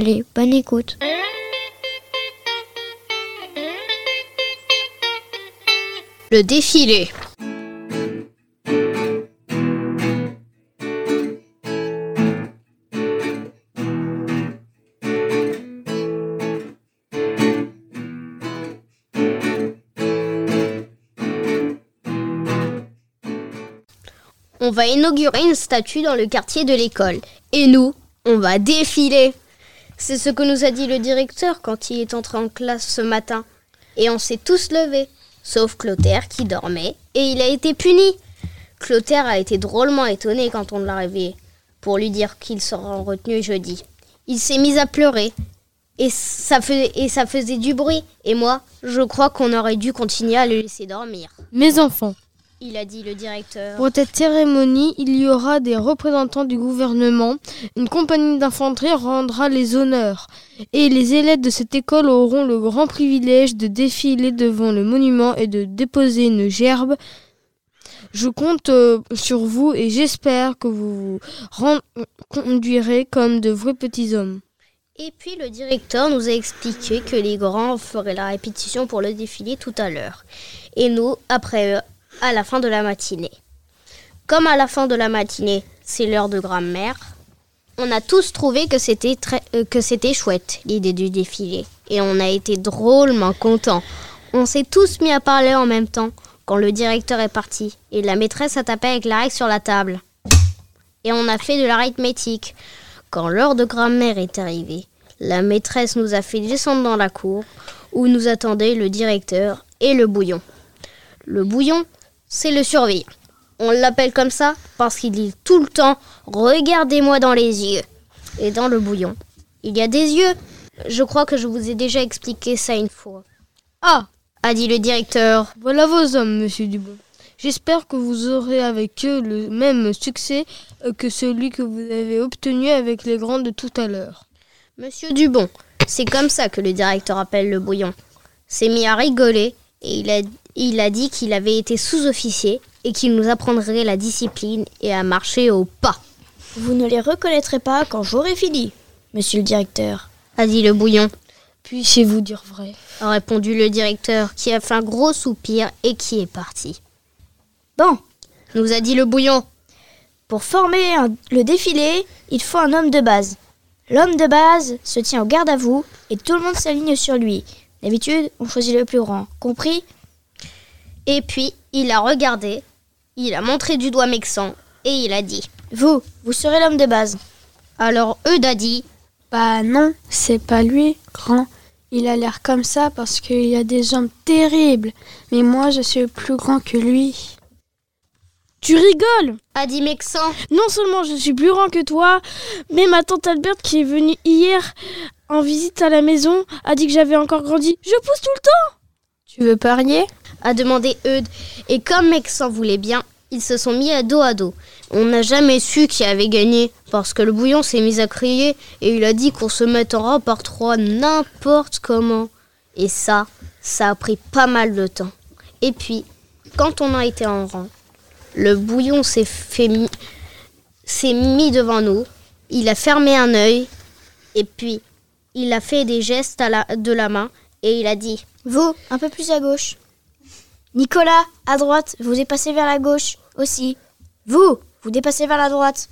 Allez, bonne écoute. Le défilé. On va inaugurer une statue dans le quartier de l'école. Et nous, on va défiler. C'est ce que nous a dit le directeur quand il est entré en classe ce matin. Et on s'est tous levés, sauf Clotaire qui dormait, et il a été puni. Clotaire a été drôlement étonné quand on l'a réveillé, pour lui dire qu'il sera en retenue jeudi. Il s'est mis à pleurer, et ça, faisait, et ça faisait du bruit. Et moi, je crois qu'on aurait dû continuer à le laisser dormir. Mes enfants, Il a dit le directeur. pour cette cérémonie, il y aura des représentants du gouvernement. Une compagnie d'infanterie rendra les honneurs. Et les élèves de cette école auront le grand privilège de défiler devant le monument et de déposer une gerbe. Je compte euh, sur vous et j'espère que vous vous conduirez comme de vrais petits hommes. Et puis le directeur nous a expliqué que les grands feraient la répétition pour le défilé tout à l'heure. Et nous, après eux, à la fin de la matinée. Comme à la fin de la matinée, c'est l'heure de grammaire, on a tous trouvé que c'était très, euh, que c'était chouette l'idée du défilé. Et on a été drôlement contents. On s'est tous mis à parler en même temps quand le directeur est parti et la maîtresse a tapé avec la règle sur la table. Et on a fait de l'arithmétique. Quand l'heure de grammaire est arrivée, la maîtresse nous a fait descendre dans la cour où nous attendait le directeur et le bouillon. Le bouillon, c'est le surveillant. On l'appelle comme ça parce qu'il dit tout le temps Regardez-moi dans les yeux. Et dans le bouillon, il y a des yeux. Je crois que je vous ai déjà expliqué ça une fois. Ah, A dit le directeur. voilà vos hommes, monsieur Dubon. J'espère que vous aurez avec eux le même succès euh, que celui que vous avez obtenu avec les grands de tout à l'heure. Monsieur Dubon, c'est comme ça que le directeur appelle le bouillon. S'est mis à rigoler et il a, il a dit qu'il avait été sous-officier et qu'il nous apprendrait la discipline et à marcher au pas, Vous ne les reconnaîtrez pas quand j'aurai fini, monsieur le directeur. a dit le bouillon, Puissiez vous dire vrai. a répondu le directeur qui a fait un gros soupir et qui est parti. Bon, Nous a dit le bouillon, pour former un- le défilé, il faut un homme de base. L'homme de base se tient au garde à vous et tout le monde s'aligne sur lui. D'habitude, on choisit le plus grand. Compris et puis il a regardé, il a montré du doigt Mexan et il a dit. Vous, vous serez l'homme de base. Alors Eudes a dit, Bah non, c'est pas lui, grand. Il a l'air comme ça parce qu'il a des jambes terribles. Mais moi, je suis plus grand que lui. Tu rigoles a dit Mexan, Non seulement je suis plus grand que toi, mais ma tante Alberte qui est venue hier en visite à la maison a dit que j'avais encore grandi. Je pousse tout le temps Tu veux parier? A demandé Eudes. Et comme Mexan voulait bien, ils se sont mis à dos à dos. On n'a jamais su qui avait gagné, parce que le bouillon s'est mis à crier et il a dit qu'on se mette en rang par trois n'importe comment. Et ça, ça a pris pas mal de temps. Et puis, quand on a été en rang, le bouillon s'est fait s'est mis devant nous, il a fermé un œil, et puis il a fait des gestes de la main, et il a dit Vous, un peu plus à gauche. Nicolas, à droite, vous dépassez vers la gauche aussi. Vous, vous dépassez vers la droite.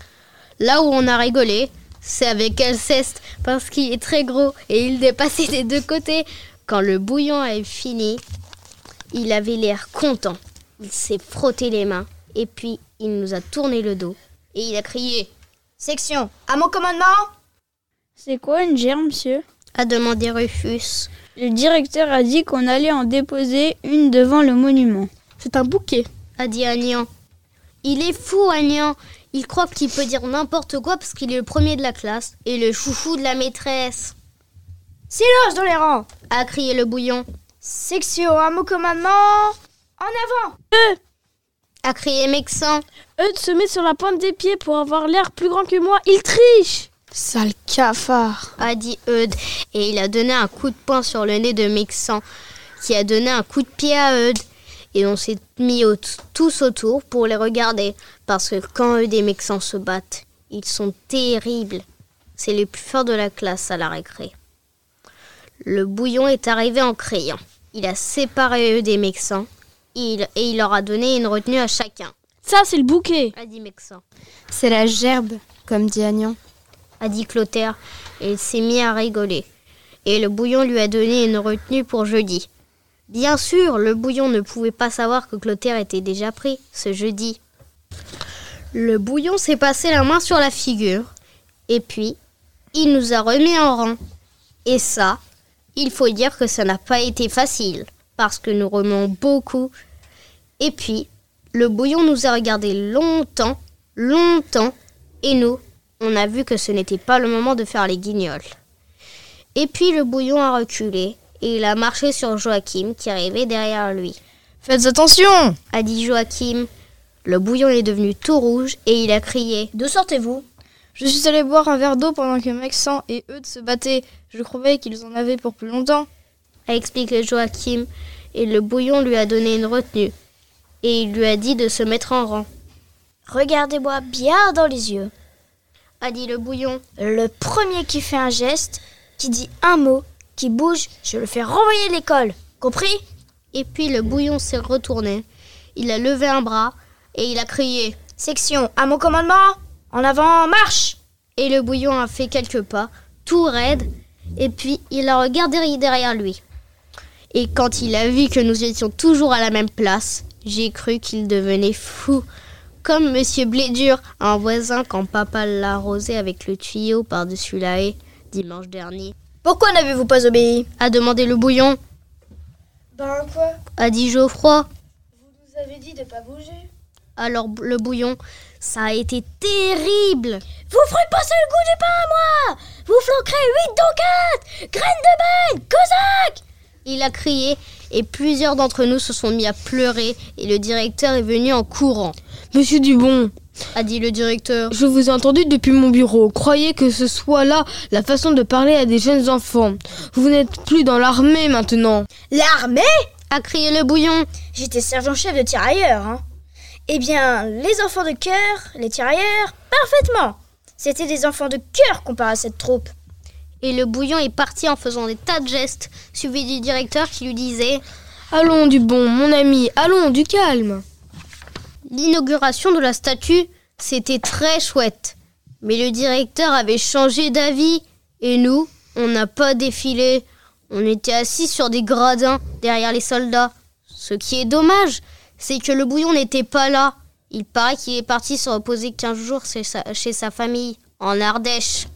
Là où on a rigolé, C'est avec Alceste parce qu'il est très gros et il dépassait des deux côtés. Quand le bouillon avait fini, il avait l'air content. Il s'est frotté les mains et puis il nous a tourné le dos et il a crié Section, à mon commandement C'est quoi une gerbe, monsieur? A demandé Rufus. Le directeur a dit qu'on allait en déposer une devant le monument. C'est un bouquet. a dit Agnan. Il est fou, Agnan. Il croit qu'il peut dire n'importe quoi parce qu'il est le premier de la classe et le chouchou de la maîtresse. Silence dans les rangs a crié le bouillon. Section, à mon commandement En avant a crié Mexan. Eudes se met sur la pointe des pieds pour avoir l'air plus grand que moi. Il triche Sale cafard a dit Eudes et il a donné un coup de poing sur le nez de Mexan qui a donné un coup de pied à Eudes et on s'est mis au- tous autour pour les regarder parce que quand Eudes et Mexan se battent, ils sont terribles. C'est les plus forts de la classe à la récré. Le bouillon est arrivé en criant. Il a séparé Eudes et Mexan il- et il leur a donné une retenue à chacun, Ça, c'est le bouquet. a dit Mexan. C'est la gerbe, comme dit Agnan. A dit Clotaire, et il s'est mis à rigoler. Et le bouillon lui a donné une retenue pour jeudi. Bien sûr, le bouillon ne pouvait pas savoir que Clotaire était déjà pris ce jeudi. Le bouillon s'est passé la main sur la figure, et puis il nous a remis en rang. Et ça, il faut dire que ça n'a pas été facile, parce que nous remuons beaucoup. Et puis, le bouillon nous a regardé longtemps, longtemps, et nous, on a vu que ce n'était pas le moment de faire les guignols. Et puis le bouillon a reculé et il a marché sur Joachim qui arrivait derrière lui. Faites attention A dit Joachim. Le bouillon est devenu tout rouge et il a crié. D'où sortez-vous Je suis allé boire un verre d'eau pendant que Maxent et Eudes se battaient. Je croyais qu'ils en avaient pour plus longtemps. a expliqué Joachim et le bouillon lui a donné une retenue et il lui a dit de se mettre en rang. Regardez-moi bien dans les yeux. A dit le bouillon. Le premier qui fait un geste, qui dit un mot, qui bouge, je le fais renvoyer l'école. Compris? Et puis le bouillon s'est retourné. Il a levé un bras et il a crié. Section, à mon commandement En avant, marche Et le bouillon a fait quelques pas, tout raide, et puis il a regardé derrière lui. Et quand il a vu que nous étions toujours à la même place, j'ai cru qu'il devenait fou. Comme Monsieur Blédur, un voisin quand papa l'a arrosé avec le tuyau par-dessus la haie dimanche dernier. Pourquoi n'avez-vous pas obéi? A demandé le bouillon, Ben quoi? A dit Geoffroy. Vous nous avez dit de pas bouger. Alors le bouillon, ça a été terrible. Vous ferez passer le goût du pain à moi Vous flanquerez 8 dans 4 Graines de bain Cosaque Il a crié et plusieurs d'entre nous se sont mis à pleurer et le directeur est venu en courant. Monsieur Dubon, A dit le directeur. je vous ai entendu depuis mon bureau. Croyez que ce soit là la façon de parler à des jeunes enfants. Vous n'êtes plus dans l'armée maintenant. L'armée? A crié le bouillon. J'étais sergent-chef de tirailleurs, hein. Eh bien, les enfants de cœur, les tirailleurs, parfaitement C'était des enfants de cœur comparé à cette troupe. Et le bouillon est parti en faisant des tas de gestes, suivi du directeur qui lui disait Allons Dubon, mon ami, allons, du calme. L'inauguration de la statue, c'était très chouette. Mais le directeur avait changé d'avis et nous, on n'a pas défilé. On était assis sur des gradins derrière les soldats. Ce qui est dommage, c'est que le bouillon n'était pas là. Il paraît qu'il est parti se reposer 15 jours chez sa famille, en Ardèche.